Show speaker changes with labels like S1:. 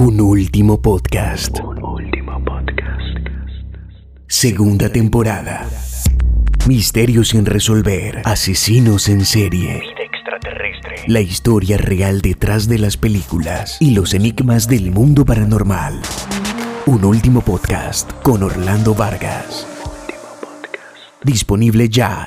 S1: Un último podcast.
S2: Un último podcast.
S1: Segunda temporada. Misterios sin resolver. Asesinos en serie.
S2: Vida extraterrestre.
S1: La historia real detrás de las películas y los enigmas del mundo paranormal. Un último podcast con Orlando Vargas. Disponible ya